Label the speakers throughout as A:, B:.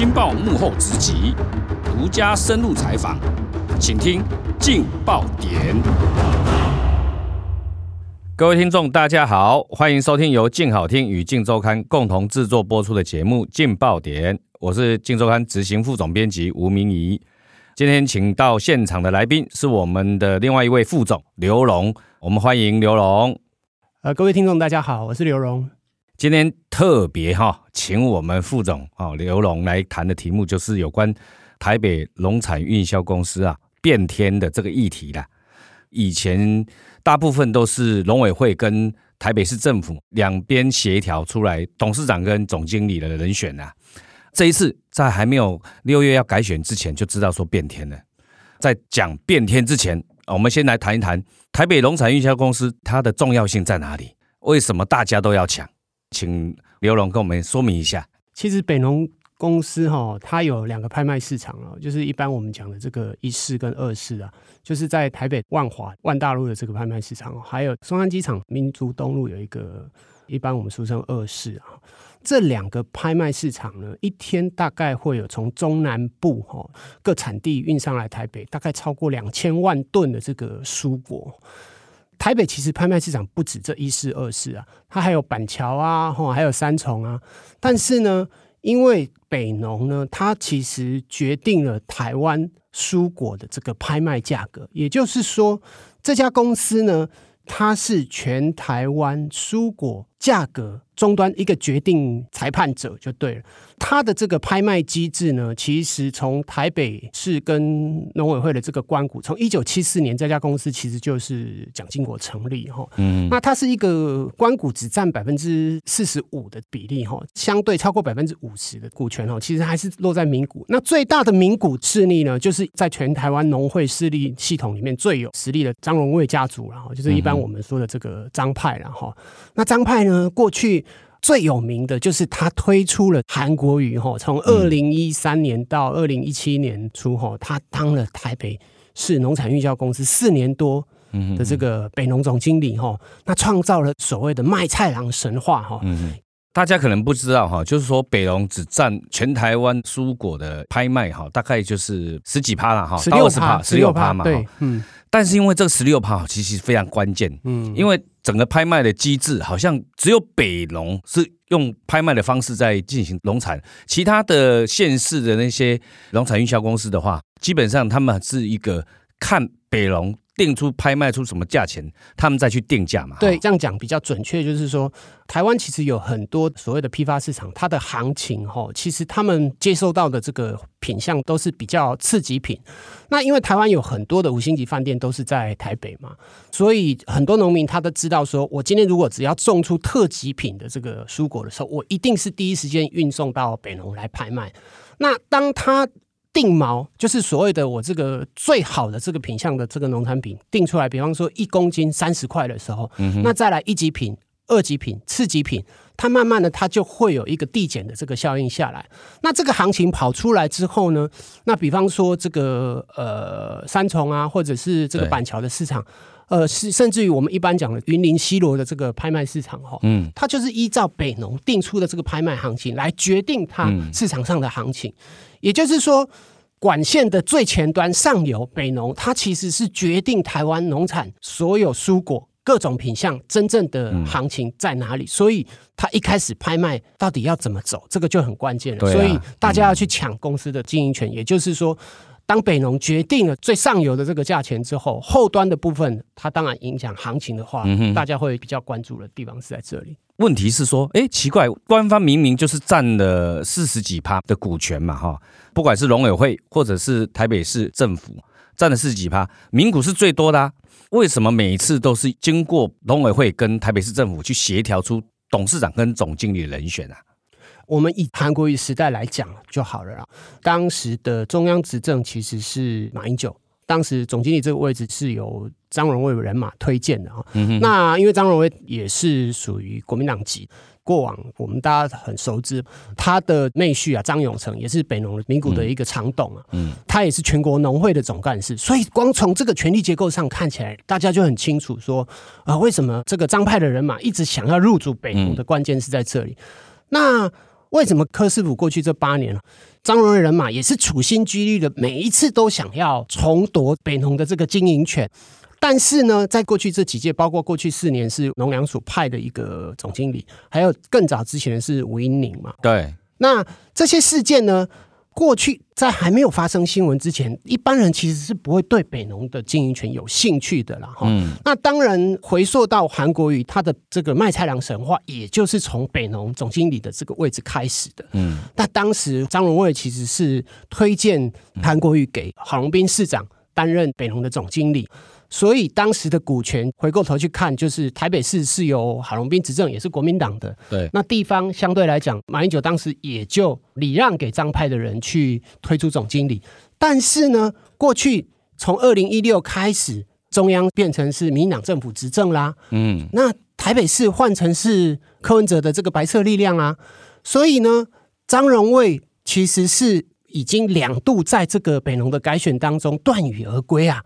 A: 镜报幕后直击，独家深入采访，请听劲爆点。各位听众，大家好，欢迎收听由镜好听与镜周刊共同制作播出的节目《劲爆点》，我是镜周刊执行副总编辑吴明仪。今天请到现场的来宾是我们的另外一位副总刘荣，我们欢迎刘荣。
B: 呃，各位听众，大家好，我是刘荣。
A: 今天特别哈，请我们副总啊刘龙来谈的题目就是有关台北农产运销公司啊变天的这个议题啦。以前大部分都是农委会跟台北市政府两边协调出来董事长跟总经理的人选啊。这一次在还没有六月要改选之前就知道说变天了。在讲变天之前，我们先来谈一谈台北农产运销公司它的重要性在哪里？为什么大家都要抢？请刘龙跟我们说明一下。
B: 其实北农公司哈，它有两个拍卖市场啊，就是一般我们讲的这个一市跟二市啊，就是在台北万华万大路的这个拍卖市场，还有松山机场民族东路有一个，一般我们俗称二市啊。这两个拍卖市场呢，一天大概会有从中南部哈各产地运上来台北，大概超过两千万吨的这个蔬果。台北其实拍卖市场不止这一市二市啊，它还有板桥啊，吼，还有三重啊。但是呢，因为北农呢，它其实决定了台湾蔬果的这个拍卖价格，也就是说，这家公司呢，它是全台湾蔬果价格终端一个决定裁判者就对了。它的这个拍卖机制呢，其实从台北市跟农委会的这个关股，从一九七四年这家公司其实就是蒋经国成立哈。嗯，那它是一个关股只占百分之四十五的比例哈，相对超过百分之五十的股权哈，其实还是落在民股。那最大的民股势力呢，就是在全台湾农会势力系统里面最有实力的张荣卫家族，然后就是一般我们说的这个张派，然后那张派呢，过去。最有名的就是他推出了韩国语哈，从二零一三年到二零一七年初哈，他当了台北市农产运销公司四年多的这个北农总经理哈，那创造了所谓的卖菜郎神话哈。
A: 嗯大家可能不知道哈，就是说北农只占全台湾蔬果的拍卖哈，大概就是十几趴了哈，十六十趴，十六趴嘛。对，嗯。但是因为这个十六趴其实非常关键，嗯，因为整个拍卖的机制好像只有北农是用拍卖的方式在进行农产，其他的县市的那些农产运销公司的话，基本上他们是一个看北农。定出拍卖出什么价钱，他们再去定价嘛？
B: 对，这样讲比较准确，就是说，台湾其实有很多所谓的批发市场，它的行情哈，其实他们接收到的这个品相都是比较次级品。那因为台湾有很多的五星级饭店都是在台北嘛，所以很多农民他都知道说，我今天如果只要种出特级品的这个蔬果的时候，我一定是第一时间运送到北农来拍卖。那当他定毛就是所谓的我这个最好的这个品相的这个农产品定出来，比方说一公斤三十块的时候，嗯，那再来一级品、二级品、次级品，它慢慢的它就会有一个递减的这个效应下来。那这个行情跑出来之后呢，那比方说这个呃三重啊，或者是这个板桥的市场，呃是甚至于我们一般讲的云林西罗的这个拍卖市场哈，嗯，它就是依照北农定出的这个拍卖行情来决定它市场上的行情。也就是说，管线的最前端上游北农，它其实是决定台湾农产所有蔬果各种品相真正的行情在哪里，所以它一开始拍卖到底要怎么走，这个就很关键了。所以大家要去抢公司的经营权。也就是说，当北农决定了最上游的这个价钱之后，后端的部分它当然影响行情的话，大家会比较关注的地方是在这里。
A: 问题是说，哎，奇怪，官方明明就是占了四十几趴的股权嘛，哈，不管是农委会或者是台北市政府占了四十几趴，民股是最多的啊，为什么每一次都是经过农委会跟台北市政府去协调出董事长跟总经理的人选啊？
B: 我们以韩国瑜时代来讲就好了啦，当时的中央执政其实是马英九。当时总经理这个位置是由张荣味人马推荐的哈，那因为张荣味也是属于国民党籍，过往我们大家很熟知，他的妹婿啊张永成也是北农名股的一个常董啊，嗯，他也是全国农会的总干事，所以光从这个权力结构上看起来，大家就很清楚说啊，为什么这个张派的人马一直想要入主北农的关键是在这里。那为什么柯师傅过去这八年张荣的人马也是处心积虑的，每一次都想要重夺北农的这个经营权。但是呢，在过去这几届，包括过去四年是农粮署派的一个总经理，还有更早之前的是吴英宁嘛。
A: 对，
B: 那这些事件呢，过去在还没有发生新闻之前，一般人其实是不会对北农的经营权有兴趣的啦。哈、嗯，那当然回溯到韩国瑜他的这个卖菜郎神话，也就是从北农总经理的这个位置开始的。嗯，那当时张荣卫其实是推荐韩国瑜给郝龙斌市长担任北农的总经理。所以当时的股权回过头去看，就是台北市是由郝龙斌执政，也是国民党的。
A: 对，
B: 那地方相对来讲，马英九当时也就礼让给张派的人去推出总经理。但是呢，过去从二零一六开始，中央变成是民进党政府执政啦。嗯，那台北市换成是柯文哲的这个白色力量啊。所以呢，张荣卫其实是已经两度在这个北农的改选当中断羽而归啊。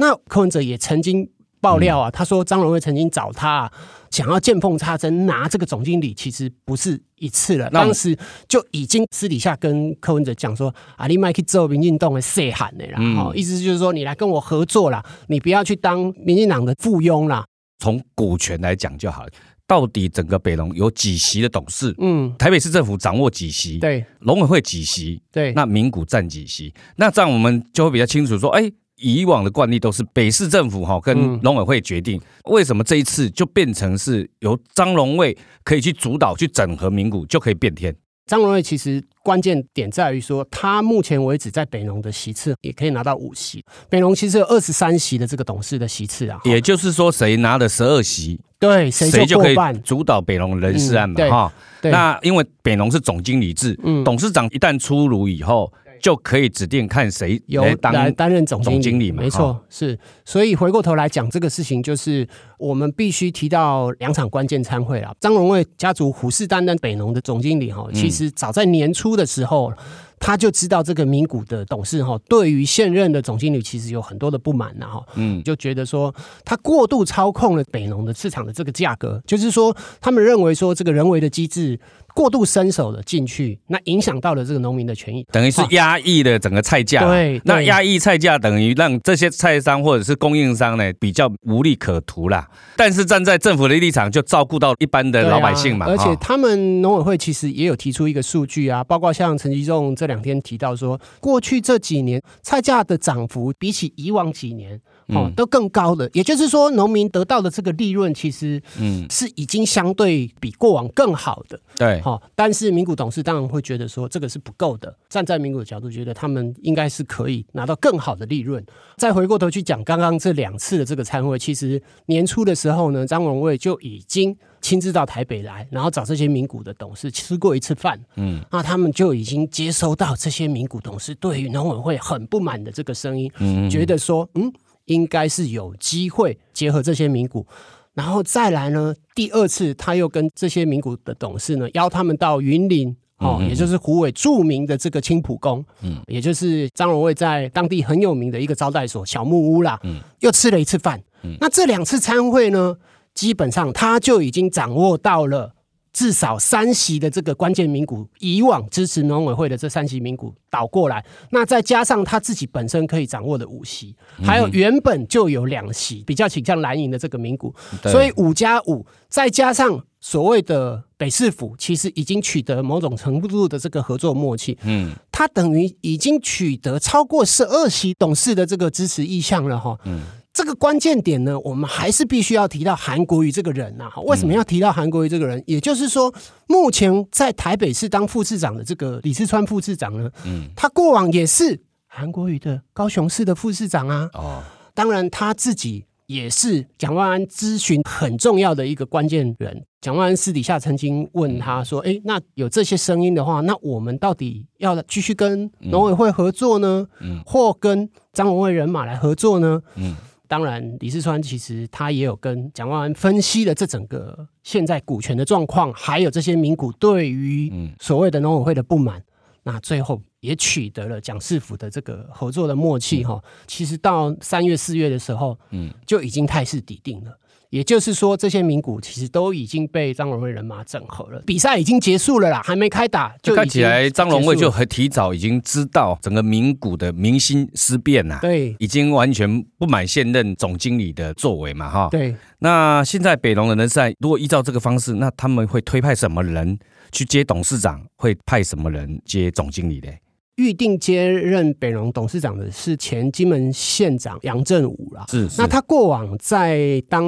B: 那柯文哲也曾经爆料啊，他说张荣惠曾经找他想要见缝插针拿这个总经理，其实不是一次了。当时就已经私底下跟柯文哲讲说：“啊，你麦去做民进党的细汉的，然后意思就是说你来跟我合作啦，你不要去当民进党的附庸啦。”
A: 从股权来讲就好了，到底整个北龙有几席的董事？嗯，台北市政府掌握几席？
B: 对，
A: 农委会几席？
B: 对，
A: 那民股占几席？那这样我们就会比较清楚说，哎。以往的惯例都是北市政府哈跟农委会决定，嗯，为什么这一次就变成是由张荣卫可以去主导去整合名股就可以变天？
B: 张荣卫其实关键点在于说，他目前为止在北农的席次也可以拿到五席，北农其实有二十三席的这个董事的席次啊，
A: 也就是说谁拿了十二席，
B: 对，谁就可以
A: 主导北农人事案嘛哈，嗯。那因为北农是总经理制，嗯，董事长一旦出炉以后。就可以指定看谁
B: 有来担任总经理，
A: 经理嘛？
B: 没错，是。所以回过头来讲，这个事情就是我们必须提到两场关键参会了。张荣卫家族虎视眈眈北农的总经理哈，其实早在年初的时候。他就知道这个名股的董事哈，对于现任的总经理其实有很多的不满呐哈，嗯，就觉得说他过度操控了北农的市场的这个价格，就是说他们认为说这个人为的机制过度伸手了进去，那影响到了这个农民的权益，
A: 等于是压抑了整个菜价，
B: 对，
A: 那压抑菜价等于让这些菜商或者是供应商呢比较无利可图啦。但是站在政府的立场，就照顾到一般的老百姓嘛，
B: 而且他们农委会其实也有提出一个数据啊，包括像陈吉仲这。两天提到说，过去这几年菜价的涨幅比起以往几年哦都更高了，也就是说，农民得到的这个利润其实嗯是已经相对比过往更好的。
A: 对，
B: 好，但是民股董事当然会觉得说这个是不够的。站在民股的角度，觉得他们应该是可以拿到更好的利润。再回过头去讲刚刚这两次的这个参会，其实年初的时候呢，张荣卫就已经。亲自到台北来，然后找这些名股的董事吃过一次饭，嗯，那他们就已经接收到这些名股董事对于农委会很不满的这个声音，嗯，觉得说，嗯，应该是有机会结合这些名股，然后再来呢，第二次他又跟这些名股的董事呢邀他们到云林，哦，嗯，也就是虎尾著名的这个青浦宫，嗯，也就是张荣卫在当地很有名的一个招待所小木屋啦，嗯，又吃了一次饭，嗯，那这两次参会呢？基本上他就已经掌握到了至少三席的这个关键民股，以往支持农委会的这三席民股倒过来，那再加上他自己本身可以掌握的五席，还有原本就有两席比较倾向蓝营的这个名股，所以五加五再加上所谓的北市府，其实已经取得某种程度的这个合作默契。嗯，他等于已经取得超过十二席董事的这个支持意向了哈。嗯。这个关键点呢，我们还是必须要提到韩国瑜这个人呐、啊。为什么要提到韩国瑜这个人？也就是说，目前在台北市当副市长的这个李世川副市长呢，嗯，他过往也是韩国瑜的高雄市的副市长啊。哦，当然他自己也是蒋万安咨询很重要的一个关键人。蒋万安私底下曾经问他说：“哎，那有这些声音的话，那我们到底要继续跟农委会合作呢？嗯，或跟张荣味人马来合作呢？”嗯。当然，李四川其实他也有跟蒋万安分析了这整个现在股权的状况，还有这些民股对于所谓的农委会的不满，那最后也取得了蒋市府的这个合作的默契哈。其实到三月四月的时候，嗯，就已经态势底定了。也就是说，这些名股其实都已经被张荣惠人马整合了。比赛已经结束了啦，还没开打，就
A: 看起来张荣惠就很提早已经知道整个名股的明星思变呐。
B: 对，
A: 已经完全不满现任总经理的作为嘛，哈。
B: 对。
A: 那现在北龙的人赛，如果依照这个方式，那他们会推派什么人去接董事长？会派什么人接总经理嘞？
B: 预定接任北农董事长的是前金门县长杨振武啦。
A: 是，是。
B: 那他过往在当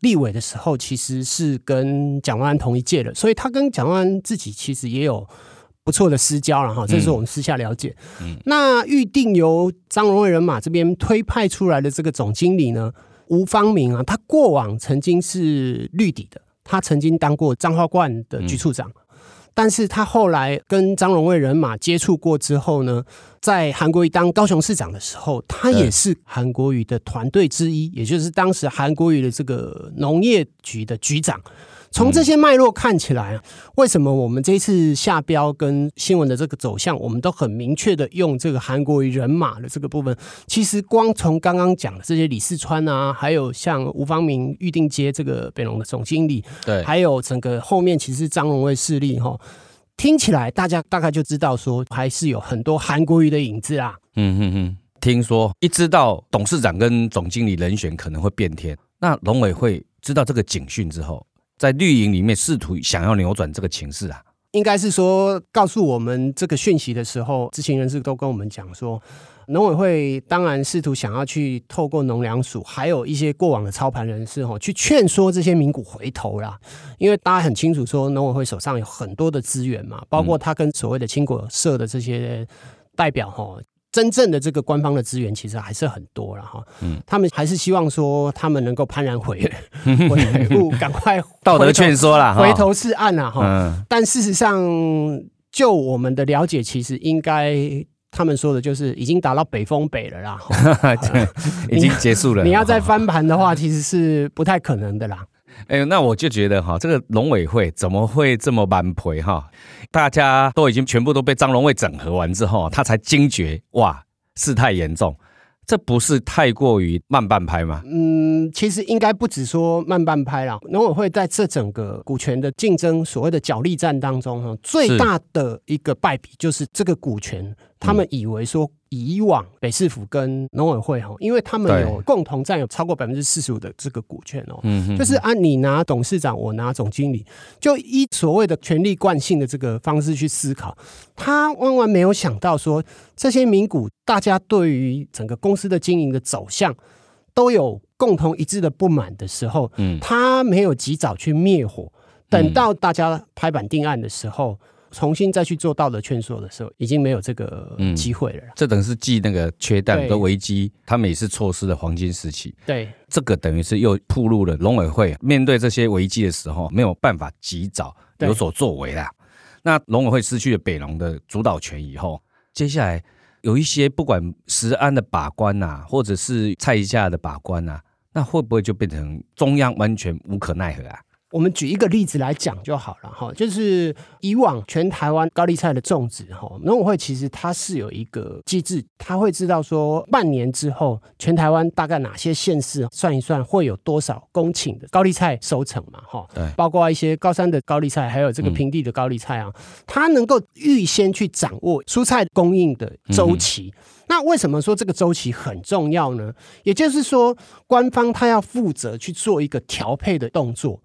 B: 立委的时候，其实是跟蒋万安同一届的，所以他跟蒋万安自己其实也有不错的私交了哈。这是我们私下了解。嗯。那预定由张荣惠人马这边推派出来的这个总经理呢，吴方明啊，他过往曾经是绿底的，他曾经当过彰化冠的局处长。嗯但是他后来跟张荣卫人马接触过之后呢，在韩国瑜当高雄市长的时候，他也是韩国瑜的团队之一，也就是当时韩国瑜的这个农业局的局长。从这些脉络看起来啊，为什么我们这次下标跟新闻的这个走向，我们都很明确的用这个韩国瑜人马的这个部分？其实光从刚刚讲的这些李四川啊，还有像吴方明预定接这个北农的总经理，
A: 对，
B: 还有整个后面其实张荣卫势力哈，听起来大家大概就知道说，还是有很多韩国瑜的影子啊。
A: 嗯嗯嗯，听说一知道董事长跟总经理人选可能会变天，那农委会知道这个警讯之后。在绿营里面试图想要扭转这个情势啊，
B: 应该是说告诉我们这个讯息的时候，知情人士都跟我们讲说，农委会当然试图想要去透过农粮署，还有一些过往的操盘人士哈，去劝说这些名股回头啦。因为大家很清楚说，农委会手上有很多的资源嘛，包括他跟所谓的青果社的这些代表哈。真正的这个官方的资源其实还是很多了哈，嗯，他们还是希望说他们能够幡然悔 悔悟，赶快
A: 道德劝说啦，
B: 回头是岸了哈。但事实上，就我们的了解，其实应该他们说的就是已经打到北风北了啦，
A: 已经结束了。
B: 你要再翻盘的话，其实是不太可能的啦。
A: 哎呦，那我就觉得哈，这个农委会怎么会这么蛮赔哈？大家都已经全部都被张荣惠整合完之后，他才惊觉哇，事态严重。这不是太过于慢半拍吗？
B: 嗯，其实应该不止说慢半拍啦。农委会在这整个股权的竞争，所谓的角力战当中，哈，最大的一个败笔就是这个股权，他们以为说。以往北市府跟农委会哈，因为他们有共同占有超过百分之四十五的这个股权哦，嗯，就是按你拿董事长，我拿总经理，就依所谓的权力惯性的这个方式去思考，他万万没有想到说，这些名股大家对于整个公司的经营的走向都有共同一致的不满的时候，嗯，他没有及早去灭火，等到大家拍板定案的时候。重新再去做道德劝说的时候，已经没有这个机会了、嗯。这
A: 等于是继那个缺蛋的危机，他们也是错失了黄金时期。
B: 对，
A: 这个等于是又暴露了农委会面对这些危机的时候没有办法及早有所作为啦。那农委会失去了北农的主导权以后，接下来有一些不管食安的把关呐、啊，或者是菜价的把关呐、啊，那会不会就变成中央完全无可奈何啊？
B: 我们举一个例子来讲就好了哈，就是以往全台湾高丽菜的种植哈，农委会其实它是有一个机制，它会知道说半年之后全台湾大概哪些县市算一算会有多少公顷的高丽菜收成嘛哈，对，包括一些高山的高丽菜，还有这个平地的高丽菜啊，它能够预先去掌握蔬菜供应的周期。那为什么说这个周期很重要呢？也就是说，官方它要负责去做一个调配的动作。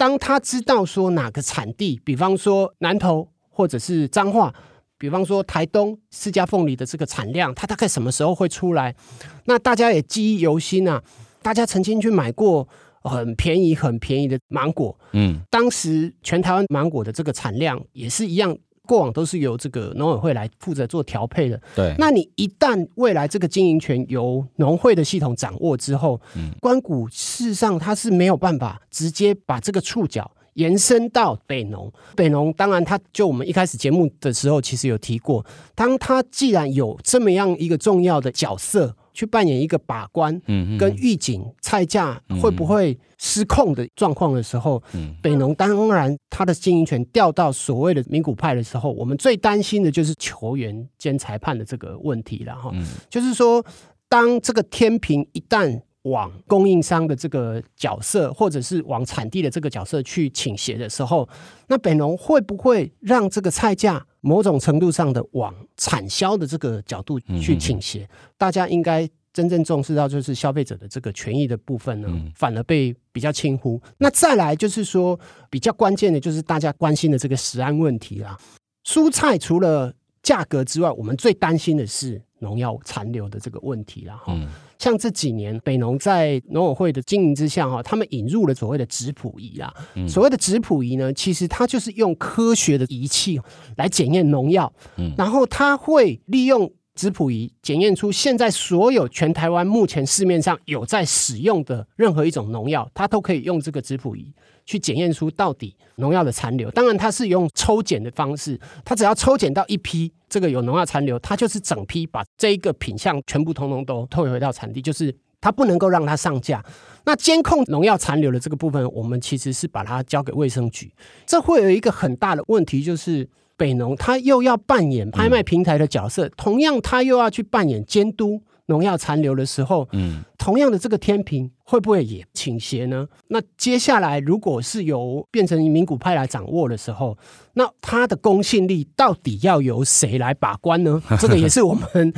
B: 当他知道说哪个产地，比方说南投或者是彰化，比方说台东释迦凤梨的这个产量，它大概什么时候会出来？那大家也记忆犹新啊，大家曾经去买过很便宜、很便宜的芒果，嗯，当时全台湾芒果的这个产量也是一样。过往都是由这个农委会来负责做调配的，
A: 对。
B: 那你一旦未来这个经营权由农会的系统掌握之后，嗯，官股事实上它是没有办法直接把这个触角延伸到北农。北农当然，它就我们一开始节目的时候其实有提过，当它既然有这么样一个重要的角色。去扮演一个把关，嗯跟预警菜价会不会失控的状况的时候，嗯。北农当然他的经营权调到所谓的名股派的时候，我们最担心的就是球员兼裁判的这个问题了哈。就是说，当这个天平一旦往供应商的这个角色，或者是往产地的这个角色去倾斜的时候，那北农会不会让这个菜价某种程度上的往产销的这个角度去倾斜？嗯、大家应该真正重视到就是消费者的这个权益的部分呢，嗯、反而被比较轻忽。那再来就是说比较关键的就是大家关心的这个食安问题啦。蔬菜除了价格之外，我们最担心的是农药残留的这个问题了哈。嗯、像这几年北农在农委会的经营之下哈，他们引入了所谓的质谱仪啦。嗯、所谓的质谱仪呢，其实它就是用科学的仪器来检验农药，嗯、然后它会利用质谱仪检验出现在所有全台湾目前市面上有在使用的任何一种农药，它都可以用这个质谱仪。去检验出到底农药的残留，当然它是用抽检的方式，它只要抽检到一批这个有农药残留，它就是整批把这一个品项全部通通都退回到产地，就是它不能够让它上架。那监控农药残留的这个部分，我们其实是把它交给卫生局，这会有一个很大的问题，就是北农他又要扮演拍卖平台的角色，嗯、同样他又要去扮演监督。农药残留的时候，嗯，同样的这个天平会不会也倾斜呢？那接下来如果是由变成民股派来掌握的时候，那它的公信力到底要由谁来把关呢？这个也是我们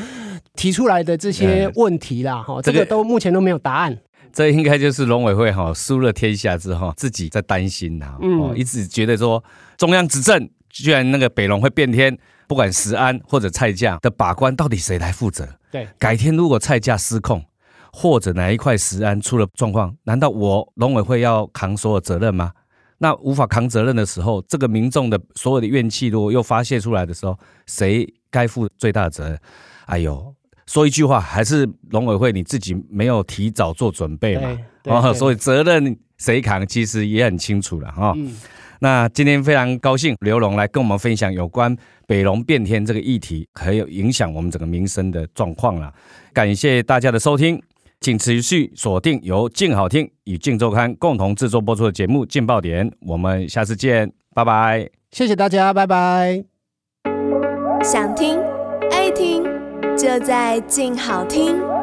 B: 提出来的这些问题啦，哈，这个都目前都没有答案。
A: 这应该就是农委会哈输了天下之后自己在担心呐，嗯，一直觉得说中央执政居然那个北龙会变天。不管食安或者菜价的把关，到底谁来负责？
B: 对，
A: 改天如果菜价失控，或者哪一块食安出了状况，难道我农委会要扛所有责任吗？那无法扛责任的时候，这个民众的所有的怨气如果又发泄出来的时候，谁该负最大的责任？哎呦，说一句话，还是农委会你自己没有提早做准备嘛？哦，所以责任谁扛，其实也很清楚了哈。嗯那今天非常高兴刘龙来跟我们分享有关北龙变天这个议题，还有影响我们整个民生的状况了。感谢大家的收听，请持续锁定由静好听与静周刊共同制作播出的节目《镜爆点》，我们下次见，拜拜。
B: 谢谢大家，拜拜。
C: 想听爱听，就在静好听。